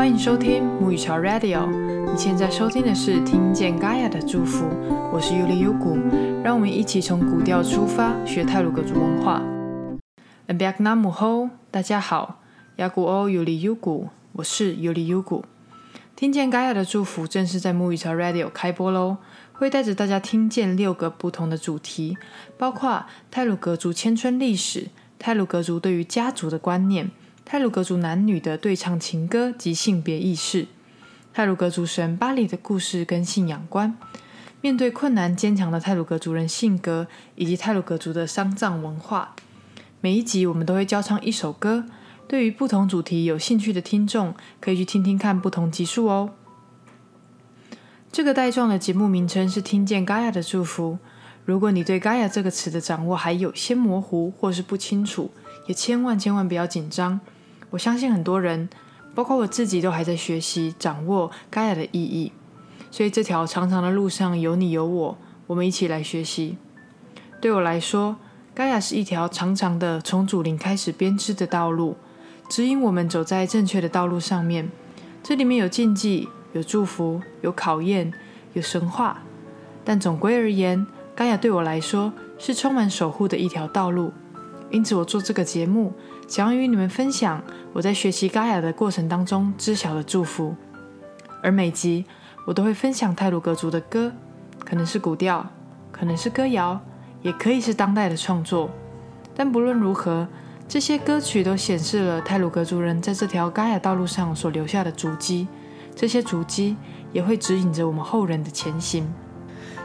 欢迎收听母语潮 Radio。你现在收听的是听见 Gaia 的祝福，我是尤里尤古。让我们一起从古调出发，学泰鲁格族文化。a b a k n a m ho，大家好，雅古欧尤里尤古，我是尤里尤古。听见 Gaia 的祝福正式在母语潮 Radio 开播喽，会带着大家听见六个不同的主题，包括泰鲁格族千春历史、泰鲁格族对于家族的观念。泰鲁格族男女的对唱情歌及性别意识，泰鲁格族神巴里的故事跟信仰观，面对困难坚强的泰鲁格族人性格，以及泰鲁格族的丧葬文化。每一集我们都会教唱一首歌，对于不同主题有兴趣的听众，可以去听听看不同集数哦。这个带状的节目名称是听见 Gaia 的祝福。如果你对 Gaia 这个词的掌握还有些模糊或是不清楚，也千万千万不要紧张。我相信很多人，包括我自己，都还在学习掌握盖亚的意义。所以这条长长的路上有你有我，我们一起来学习。对我来说，盖亚是一条长长的从祖灵开始编织的道路，指引我们走在正确的道路上面。这里面有禁忌，有祝福，有考验，有神话。但总归而言，盖亚对我来说是充满守护的一条道路。因此，我做这个节目，想要与你们分享我在学习嘎雅的过程当中知晓的祝福。而每集我都会分享泰鲁格族的歌，可能是古调，可能是歌谣，也可以是当代的创作。但不论如何，这些歌曲都显示了泰鲁格族人在这条嘎雅道路上所留下的足迹，这些足迹也会指引着我们后人的前行。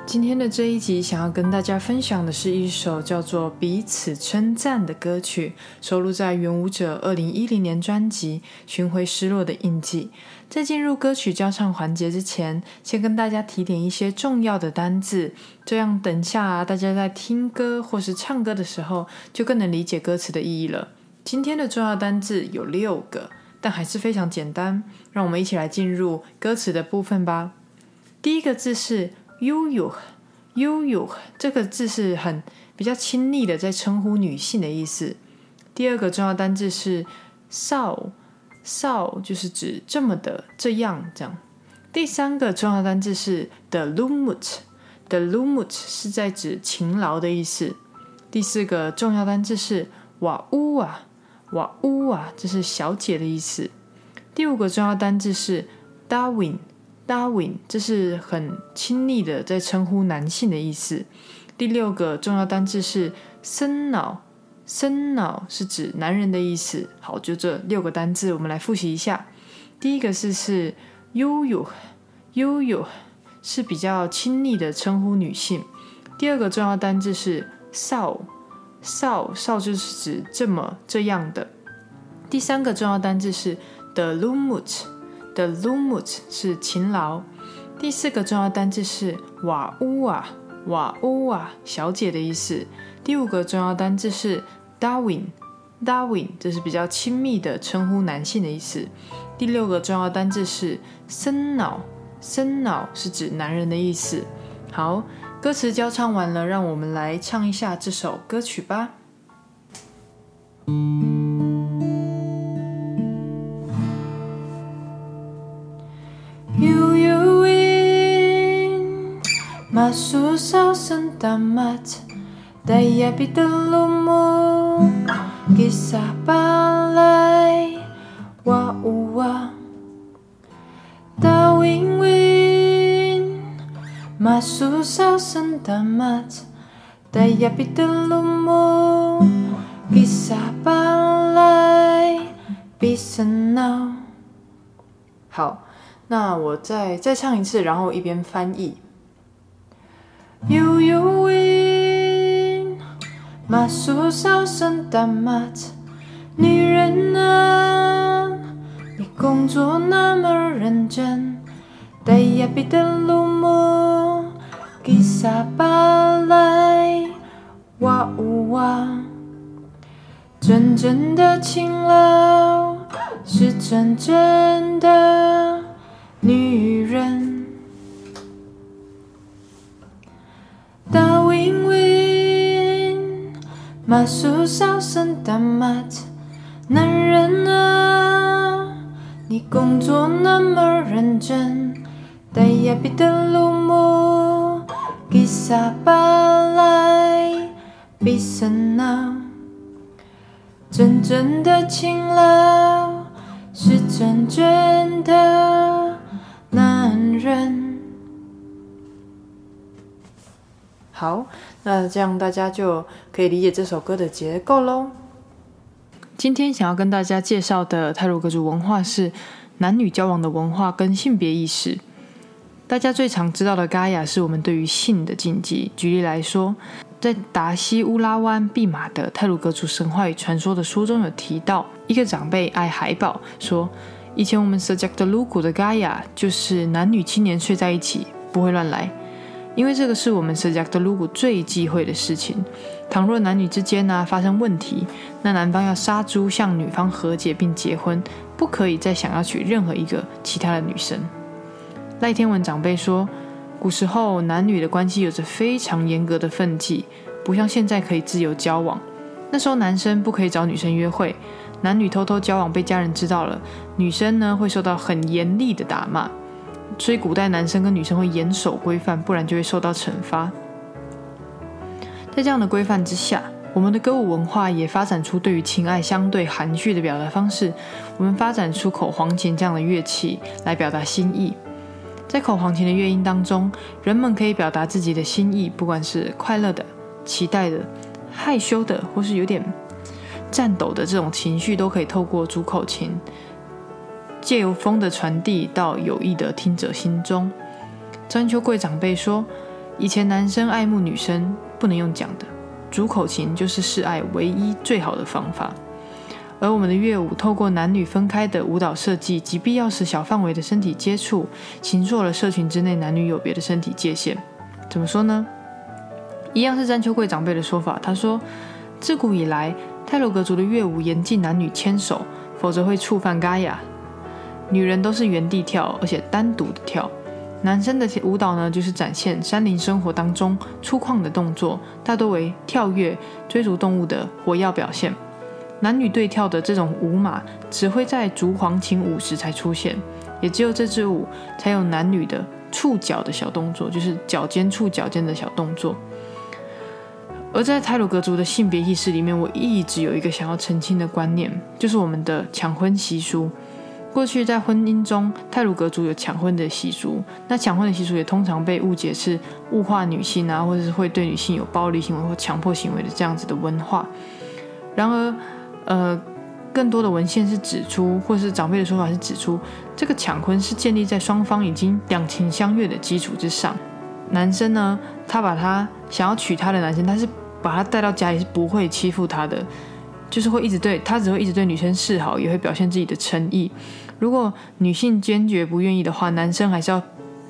今天的这一集，想要跟大家分享的是一首叫做《彼此称赞》的歌曲，收录在原舞者二零一零年专辑《寻回失落的印记》。在进入歌曲交唱环节之前，先跟大家提点一些重要的单字，这样等下大家在听歌或是唱歌的时候，就更能理解歌词的意义了。今天的重要单字有六个，但还是非常简单。让我们一起来进入歌词的部分吧。第一个字是。悠悠，悠悠，这个字是很比较亲昵的，在称呼女性的意思。第二个重要单字是少，少就是指这么的这样这样。第三个重要单字是 the lumut，the lumut 是在指勤劳的意思。第四个重要单字是瓦乌啊，瓦乌啊，这是小姐的意思。第五个重要单字是 Darwin。Darwin，这是很亲昵的在称呼男性的意思。第六个重要单字是森脑，森脑是指男人的意思。好，就这六个单字，我们来复习一下。第一个是是悠悠，悠悠是比较亲昵的称呼女性。第二个重要单字是少，少少就是指这么这样的。第三个重要单字是 the lumut。的 lumut 是勤劳。第四个重要单字是瓦乌啊，瓦乌啊，小姐的意思。第五个重要单字是 Darwin，Darwin 这是比较亲密的称呼男性的意思。第六个重要单字是森脑，森脑是指男人的意思。好，歌词交唱完了，让我们来唱一下这首歌曲吧。Masusau sentamat Daya pitelumu Kisah balai Wa uwa Tawing win Masusau sentamat Daya pitelumu Kisah balai Bisenau 好，那我再再唱一次，然后一边翻译。悠悠 wind，马苏小声大骂着女人啊，你工作那么认真，带亚比的路木，给撒巴来哇呜哇，真正的勤劳是真正的女马苏小声大骂着：“男人啊，你工作那么认真，但也变得落寞。给撒巴来，比森闹。真正的勤劳是真正的男人。好，那这样大家就可以理解这首歌的结构喽。今天想要跟大家介绍的泰鲁格族文化是男女交往的文化跟性别意识。大家最常知道的嘎雅是我们对于性的禁忌。举例来说。在达西乌拉湾毕马的泰鲁格族神话与传说的书中有提到，一个长辈爱海宝说：“以前我们设加的鲁古的嘎雅就是男女青年睡在一起，不会乱来，因为这个是我们设加的鲁古最忌讳的事情。倘若男女之间呢发生问题，那男方要杀猪向女方和解并结婚，不可以再想要娶任何一个其他的女生。”赖天文长辈说。古时候，男女的关系有着非常严格的分际，不像现在可以自由交往。那时候，男生不可以找女生约会，男女偷偷交往被家人知道了，女生呢会受到很严厉的打骂。所以，古代男生跟女生会严守规范，不然就会受到惩罚。在这样的规范之下，我们的歌舞文化也发展出对于情爱相对含蓄的表达方式。我们发展出口簧琴这样的乐器来表达心意。在口簧琴的乐音当中，人们可以表达自己的心意，不管是快乐的、期待的、害羞的，或是有点颤抖的这种情绪，都可以透过主口琴，借由风的传递到有意的听者心中。张秋贵长辈说，以前男生爱慕女生不能用讲的，主口琴就是示爱唯一最好的方法。而我们的乐舞透过男女分开的舞蹈设计及必要时小范围的身体接触，形塑了社群之内男女有别的身体界限。怎么说呢？一样是詹秋贵长辈的说法。他说，自古以来，泰鲁格族的乐舞严禁男女牵手，否则会触犯嘎雅。女人都是原地跳，而且单独的跳。男生的舞蹈呢，就是展现山林生活当中粗犷的动作，大多为跳跃、追逐动物的活跃表现。男女对跳的这种舞马只会在竹簧琴舞时才出现，也只有这支舞才有男女的触脚的小动作，就是脚尖触脚尖的小动作。而在泰鲁格族的性别意识里面，我一直有一个想要澄清的观念，就是我们的抢婚习俗。过去在婚姻中，泰鲁格族有抢婚的习俗，那抢婚的习俗也通常被误解是物化女性啊，或者是会对女性有暴力行为或强迫行为的这样子的文化。然而，呃，更多的文献是指出，或是长辈的说法是指出，这个抢婚是建立在双方已经两情相悦的基础之上。男生呢，他把他想要娶她的男生，他是把他带到家里，是不会欺负他的，就是会一直对他只会一直对女生示好，也会表现自己的诚意。如果女性坚决不愿意的话，男生还是要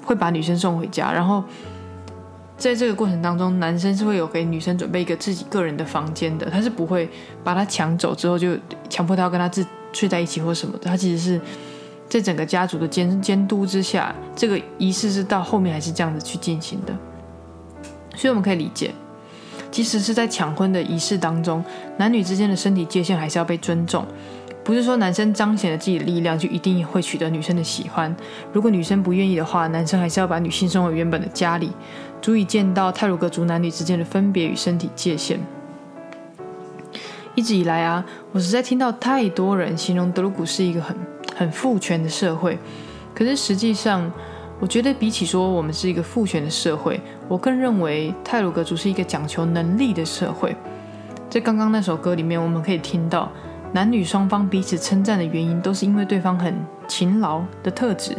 会把女生送回家，然后。在这个过程当中，男生是会有给女生准备一个自己个人的房间的，他是不会把她抢走之后就强迫她要跟他自睡在一起或什么的。他其实是在整个家族的监监督之下，这个仪式是到后面还是这样子去进行的。所以我们可以理解，即使是在抢婚的仪式当中，男女之间的身体界限还是要被尊重。不是说男生彰显了自己的力量就一定会取得女生的喜欢。如果女生不愿意的话，男生还是要把女性送回原本的家里。足以见到泰鲁格族男女之间的分别与身体界限。一直以来啊，我实在听到太多人形容德鲁古是一个很很父权的社会。可是实际上，我觉得比起说我们是一个父权的社会，我更认为泰鲁格族是一个讲求能力的社会。在刚刚那首歌里面，我们可以听到。男女双方彼此称赞的原因，都是因为对方很勤劳的特质。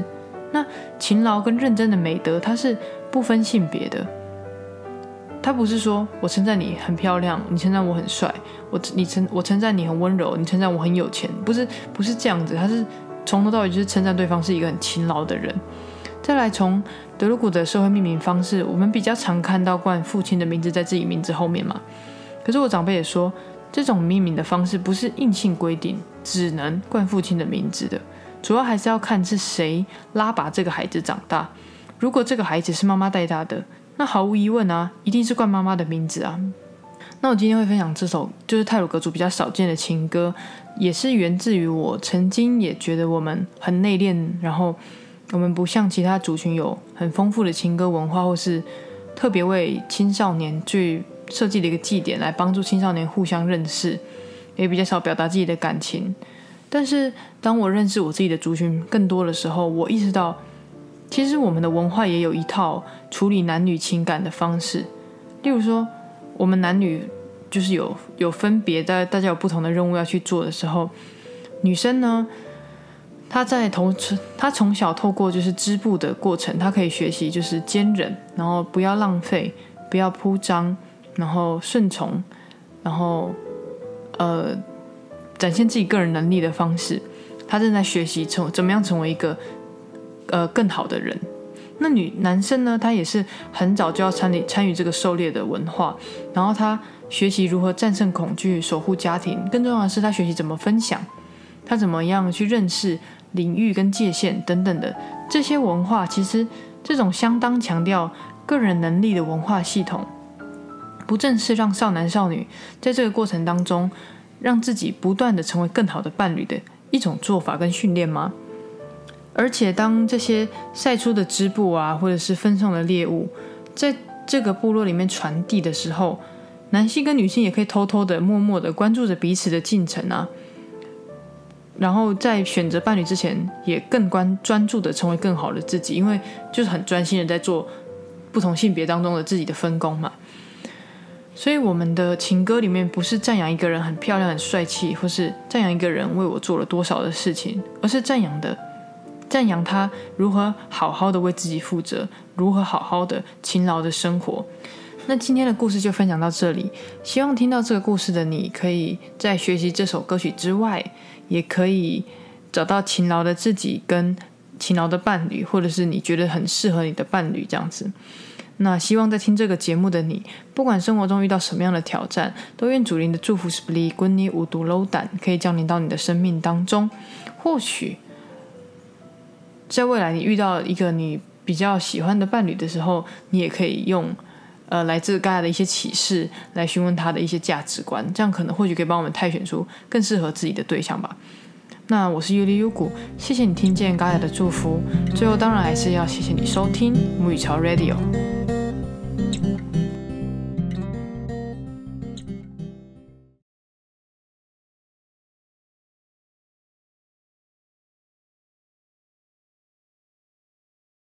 那勤劳跟认真的美德，它是不分性别的。他不是说我称赞你很漂亮，你称赞我很帅，我你称我称赞你很温柔，你称赞我很有钱，不是不是这样子。他是从头到尾就是称赞对方是一个很勤劳的人。再来从德鲁古的社会命名方式，我们比较常看到冠父亲的名字在自己名字后面嘛。可是我长辈也说。这种命名的方式不是硬性规定只能冠父亲的名字的，主要还是要看是谁拉拔这个孩子长大。如果这个孩子是妈妈带大的，那毫无疑问啊，一定是冠妈妈的名字啊。那我今天会分享这首就是泰鲁格族比较少见的情歌，也是源自于我曾经也觉得我们很内敛，然后我们不像其他族群有很丰富的情歌文化，或是特别为青少年去设计的一个祭典来帮助青少年互相认识，也比较少表达自己的感情。但是当我认识我自己的族群更多的时候，我意识到，其实我们的文化也有一套处理男女情感的方式，例如说。我们男女就是有有分别，大大家有不同的任务要去做的时候，女生呢，她在从她从小透过就是织布的过程，她可以学习就是坚忍，然后不要浪费，不要铺张，然后顺从，然后呃展现自己个人能力的方式，他正在学习成怎么样成为一个呃更好的人。那女男生呢？他也是很早就要参与参与这个狩猎的文化，然后他学习如何战胜恐惧、守护家庭。更重要的是，他学习怎么分享，他怎么样去认识领域跟界限等等的这些文化。其实，这种相当强调个人能力的文化系统，不正是让少男少女在这个过程当中，让自己不断的成为更好的伴侣的一种做法跟训练吗？而且，当这些晒出的织布啊，或者是分送的猎物，在这个部落里面传递的时候，男性跟女性也可以偷偷的、默默的关注着彼此的进程啊。然后在选择伴侣之前，也更关专注的成为更好的自己，因为就是很专心的在做不同性别当中的自己的分工嘛。所以，我们的情歌里面不是赞扬一个人很漂亮、很帅气，或是赞扬一个人为我做了多少的事情，而是赞扬的。赞扬他如何好好的为自己负责，如何好好的勤劳的生活。那今天的故事就分享到这里。希望听到这个故事的你，可以在学习这首歌曲之外，也可以找到勤劳的自己跟勤劳的伴侣，或者是你觉得很适合你的伴侣这样子。那希望在听这个节目的你，不管生活中遇到什么样的挑战，都愿主灵的祝福是不离滚你无毒漏胆，可以降临到你的生命当中。或许。在未来，你遇到一个你比较喜欢的伴侣的时候，你也可以用呃来自盖亚的一些启示来询问他的一些价值观，这样可能或许可以帮我们筛选出更适合自己的对象吧。那我是尤里尤谷，谢谢你听见盖亚的祝福。最后，当然还是要谢谢你收听母语潮 Radio。